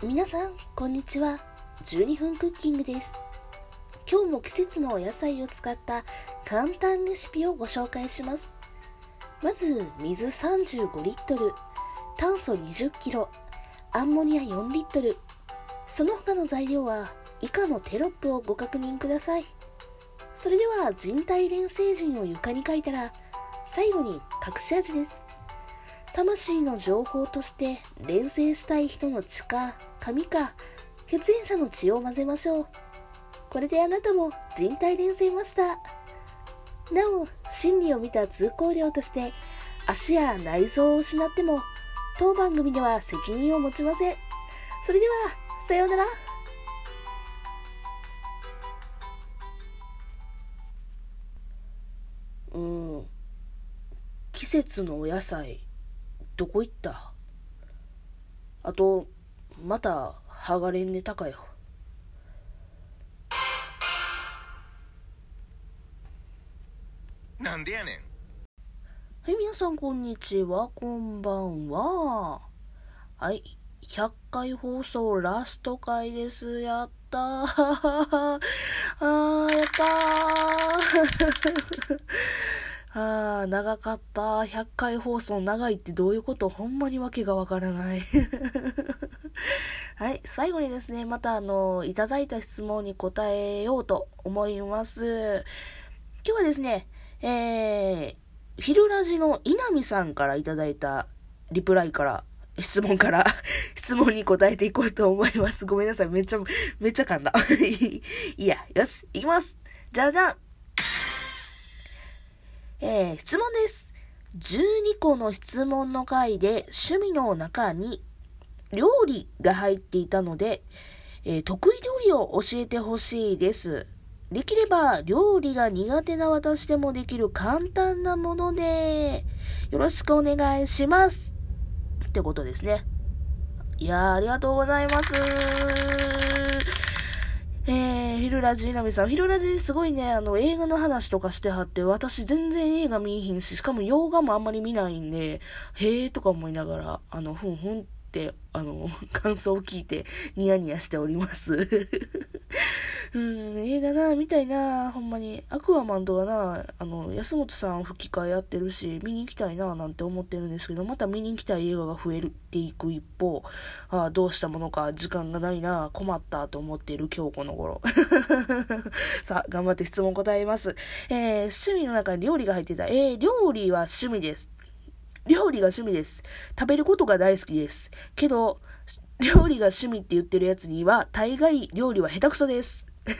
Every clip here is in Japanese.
皆さんこんにちは。12分クッキングです。今日も季節のお野菜を使った簡単レシピをご紹介します。まず水35リットル炭素20キロアンモニア4リットル。その他の材料は以下のテロップをご確認ください。それでは人体錬成陣を床に書いたら最後に隠し味です。魂の情報として連成したい人の血か髪か血縁者の血を混ぜましょう。これであなたも人体連成マスターなお心理を見た通行料として足や内臓を失っても当番組では責任を持ちません。それではさようなら。うん。季節のお野菜。どこ行った？あと、また、剥がれんネタかよ。なんでやねん。はい、皆さんこんにちは、こんばんは。はい、100回放送ラスト回です。やったー。あー、やったー。ああ、長かった。100回放送長いってどういうこと？ほんまにわけがわからない はい。最後にですね、またあの、いただいた質問に答えようと思います。今日はですね、えー、フィルラジの稲見さんからいただいたリプライから、質問から 質問に答えていこうと思います。ごめんなさい。めっちゃ、めっちゃ噛んだ。いや、よし、いきます。じゃじゃんえー、質問です。12個の質問の回で趣味の中に料理が入っていたので、えー、得意料理を教えてほしいです。できれば料理が苦手な私でもできる簡単なもので、よろしくお願いします。ってことですね。いやー、ありがとうございます。えー、ヒルラジーナミさん。ヒルラジすごいね、あの、映画の話とかしてはって、私全然映画見えひんし、しかも洋画もあんまり見ないんで、へーとか思いながら、あの、ふんふんって、あの、感想を聞いて、ニヤニヤしております。うん、映画な、見たいな、ほんまに。アクアマンとかな、あの、安本さん吹き替えやってるし、見に行きたいな、なんて思ってるんですけど、また見に行きたい映画が増えるっていく一方、ああどうしたものか、時間がないな、困ったと思っている今日この頃。さあ、頑張って質問答えます。えー、趣味の中に料理が入ってた。えー、料理は趣味です。料理が趣味です。食べることが大好きです。けど、料理が趣味って言ってるやつには、大概料理は下手くそです。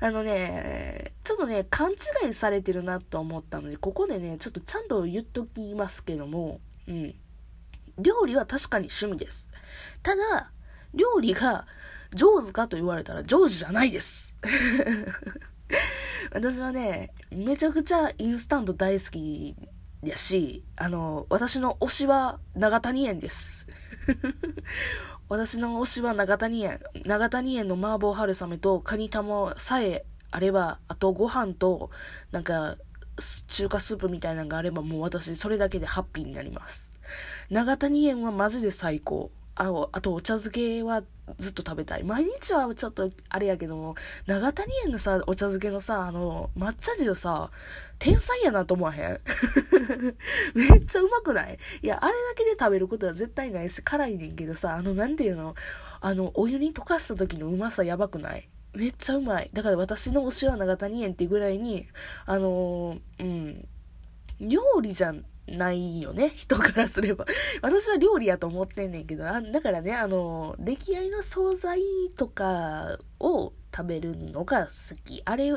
あのね、ちょっとね、勘違いされてるなと思ったので、ここでね、ちょっとちゃんと言っときますけども、うん。料理は確かに趣味です。ただ、料理が上手かと言われたら上手じゃないです。私はね、めちゃくちゃインスタント大好きやし、あの、私の推しは長谷園です。私の推しは長谷園。長谷園の麻婆春雨とカニ玉さえあれば、あとご飯と、なんか、中華スープみたいなのがあれば、もう私それだけでハッピーになります。長谷園はマジで最高。ああとお茶漬けはずっと食べたい。毎日はちょっとあれやけども、長谷園のさ、お茶漬けのさ、あの、抹茶汁さ、天才やなと思わへん？めっちゃうまくない？いや、あれだけで食べることは絶対ないし、辛いねんけどさ、あの、なんていうの？あの、お湯に溶かした時のうまさやばくない？めっちゃうまい。だから私の推しは長谷園ってぐらいに、あの、うん、料理じゃん、ないよね。人からすれば。私は料理やと思ってんねんけど、あだからね、あの、出来合いの惣菜とかを食べるのが好き。あれ、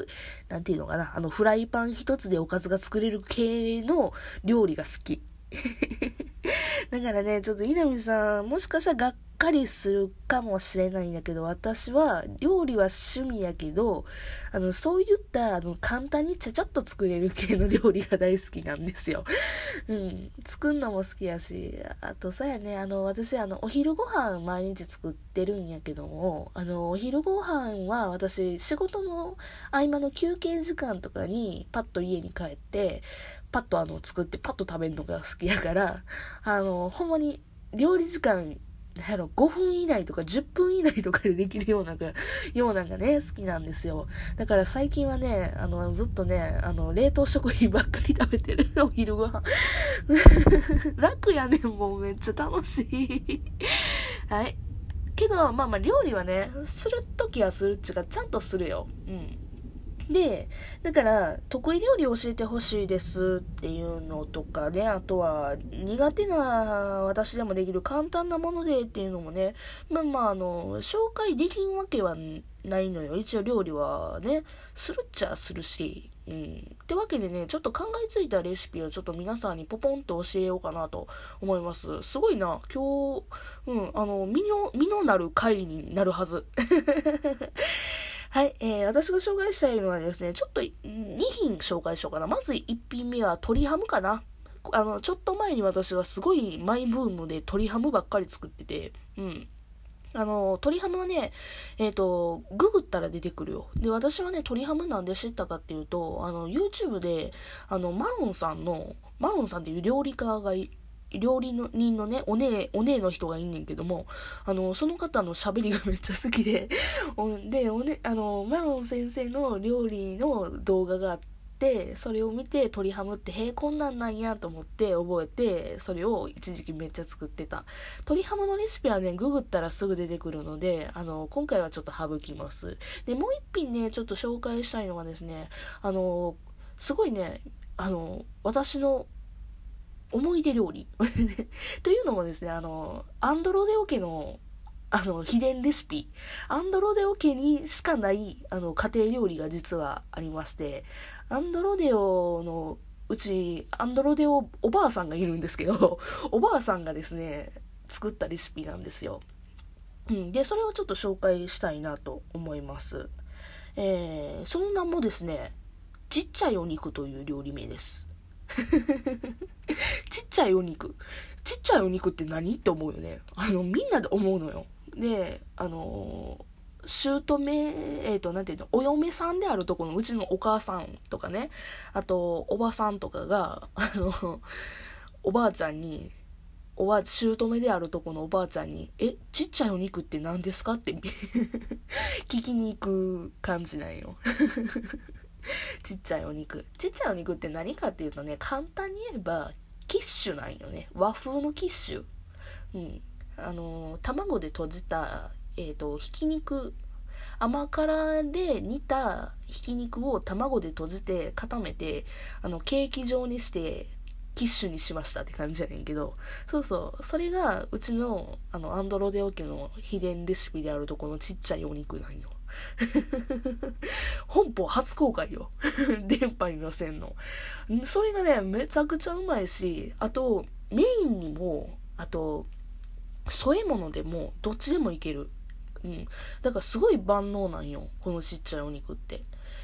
なんていうのかな。あの、フライパン一つでおかずが作れる系の料理が好き。だからね、ちょっと稲見さん、もしかしたら学かりするかもしれないんだけど、私は料理は趣味やけど、あの、そういったあの簡単にちゃちゃっと作れる系の料理が大好きなんですよ。うん。作るのも好きやし、あとさやね、あの、私あの、お昼ご飯毎日作ってるんやけども、あの、お昼ご飯は私、仕事の合間の休憩時間とかにパッと家に帰って、パッとあの、作ってパッと食べるのが好きやから、あの、ほんまに料理時間なんやろ、5分以内とか10分以内とかでできるような、ようなんがね、好きなんですよ。だから最近はね、あの、ずっとね、あの、冷凍食品ばっかり食べてる、お昼ご飯。楽やねん、もうめっちゃ楽しい。はい。けど、まあまあ、料理はね、するときはするっちゅうか、ちゃんとするよ。うん。で、だから、得意料理教えてほしいですっていうのとかね、あとは、苦手な私でもできる簡単なものでっていうのもね、まあまあ、あの、紹介できんわけはないのよ。一応料理はね、するっちゃするし。うん。ってわけでね、ちょっと考えついたレシピをちょっと皆さんにポポンと教えようかなと思います。すごいな。今日、うん、あの、身の、身のなる回になるはず。はい、えー、私が紹介したいのはですね、ちょっと2品紹介しようかな。まず1品目は鶏ハムかな。あの、ちょっと前に私がすごいマイブームで鶏ハムばっかり作ってて、うん。あの、鶏ハムはね、えっ、ー、と、ググったら出てくるよ。で、私はね、鶏ハムなんで知ったかっていうと、あの、YouTube で、あの、マロンさんの、マロンさんっていう料理家がい料理人のね、お姉、お姉の人がいんねんけども、あの、その方の喋りがめっちゃ好きで、で、おね、あの、マロン先生の料理の動画があって、それを見て鶏ハムって、へえ、こんなんなんやと思って覚えて、それを一時期めっちゃ作ってた。鶏ハムのレシピはね、ググったらすぐ出てくるので、あの、今回はちょっと省きます。で、もう一品ね、ちょっと紹介したいのがですね、あの、すごいね、あの、私の思い出料理 というのもですね、あの、アンドロデオ家の、あの、秘伝レシピ。アンドロデオ家にしかない、あの、家庭料理が実はありまして、アンドロデオのうち、アンドロデオおばあさんがいるんですけど、おばあさんがですね、作ったレシピなんですよ。うん。で、それをちょっと紹介したいなと思います。えー、その名もですね、ちっちゃいお肉という料理名です。ちっちゃいお肉。ちっちゃいお肉って何？って思うよね。あの、みんなで思うのよ。で、あの姑、えっ、ー、と、なんていうの、お嫁さんであるとこのうちのお母さんとかね、あと、おばさんとかが、あの、おばあちゃんに、おば、姑であるとこのおばあちゃんに、え、ちっちゃいお肉って何ですか？って 聞きに行く感じなんよ ちっちゃいお肉。ちっちゃいお肉って何かっていうとね、簡単に言えば、キッシュなんよね。和風のキッシュ。うん。あのー、卵で閉じた、えっ、ー、と、ひき肉、甘辛で煮たひき肉を卵で閉じて固めて、あの、ケーキ状にして、キッシュにしましたって感じやねんけど、そうそう、それがうちの、あの、アンドロデオ家の秘伝レシピであるとこのちっちゃいお肉なんよ。本邦初公開よ。電波に乗せんの。それがね、めちゃくちゃうまいし、あと、メインにも、あと、添え物でも、どっちでもいける。うん。だからすごい万能なんよ。このちっちゃいお肉って。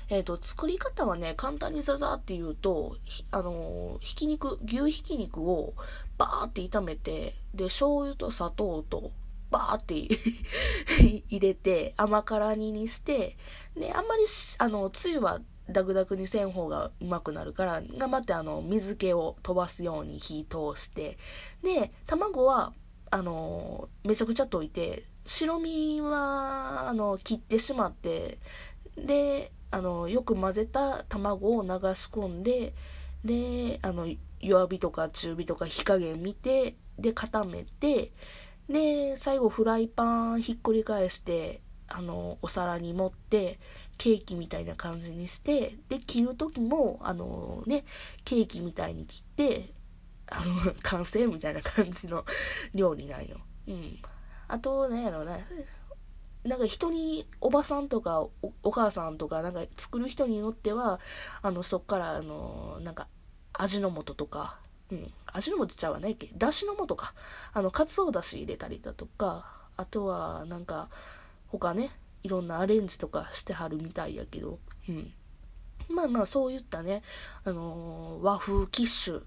えっ、ー、と、作り方はね、簡単にザザーって言うと、あのー、ひき肉、牛ひき肉をバーって炒めて、で、醤油と砂糖とバーって 入れて、甘辛煮にして、で、あんまり、あの、つゆはダクダクにせん方がうまくなるから、頑張ってあの、水気を飛ばすように火通して、で、卵は、あの、めちゃくちゃ溶いて、白身は、あの、切ってしまって、で、あの、よく混ぜた卵を流し込んで、で、あの、弱火とか中火とか火加減見て、で、固めて、で、最後フライパンひっくり返して、あの、お皿に盛って、ケーキみたいな感じにして、で、切る時も、あのね、ケーキみたいに切って、あの、完成みたいな感じの料理なんよ。うん。あと、なんやろうな、なんか人に、おばさんとかお、お母さんとか、なんか作る人によっては、あの、そっから、あの、なんか、味の素とか、うん、味の素ちゃうわないっけ？だしの素か。あの、かつおだし入れたりだとか、あとは、なんか、他ね、いろんなアレンジとかしてはるみたいやけど、うん。まあまあ、そういったね、あのー、和風キッシュ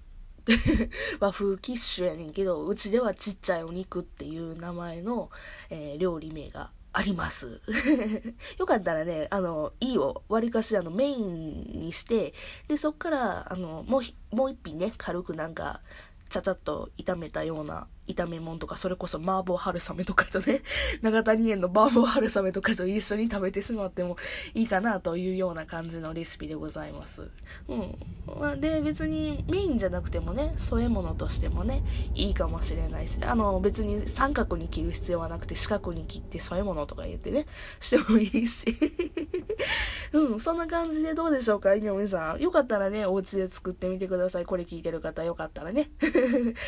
和風キッシュやねんけど、うちではちっちゃいお肉っていう名前の、えー、料理名があります。よかったらね、あの、いいよ。割かし、あの、メインにして、で、そっから、あの、もう、もう一品ね、軽くなんか、ちゃちゃっと炒めたような炒め物とか、それこそ麻婆春雨とかとね、長谷園の麻婆春雨とかと一緒に食べてしまってもいいかなというような感じのレシピでございます。うん。で、別にメインじゃなくてもね、添え物としてもね、いいかもしれないし、あの、別に三角に切る必要はなくて四角に切って添え物とか言ってね、してもいいし。うん、そんな感じでどうでしょうか、井上さん。よかったらね、お家で作ってみてください。これ聞いてる方よかったらね。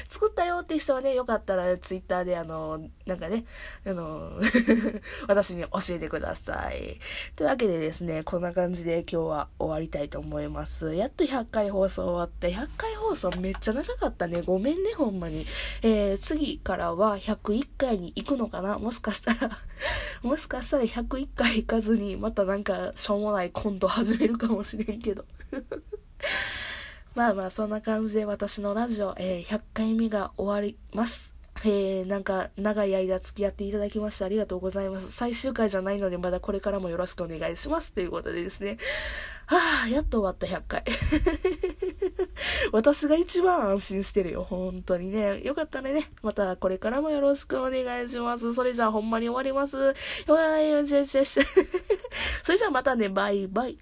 作ったよって人はね、よかったらツイッターであの、なんかね、あの、私に教えてください。というわけでですね、こんな感じで今日は終わりたいと思います。やっと100回放送終わって、100回放送めっちゃ長かったね。ごめんね、ほんまに。えー、次からは101回に行くのかな？もしかしたら もしかしたら101回行かずに、またなんかしょうもないコント始めるかもしれんけど まあまあ、そんな感じで私のラジオ、えー、100回目が終わります。えー、なんか、長い間付き合っていただきましてありがとうございます。最終回じゃないので、まだこれからもよろしくお願いします。ということでですね。はあ、やっと終わった100回。私が一番安心してるよ。本当にね。よかったらね、またこれからもよろしくお願いします。それじゃあほんまに終わります。わーい、よしよしよし それじゃあまたね、バイバイ。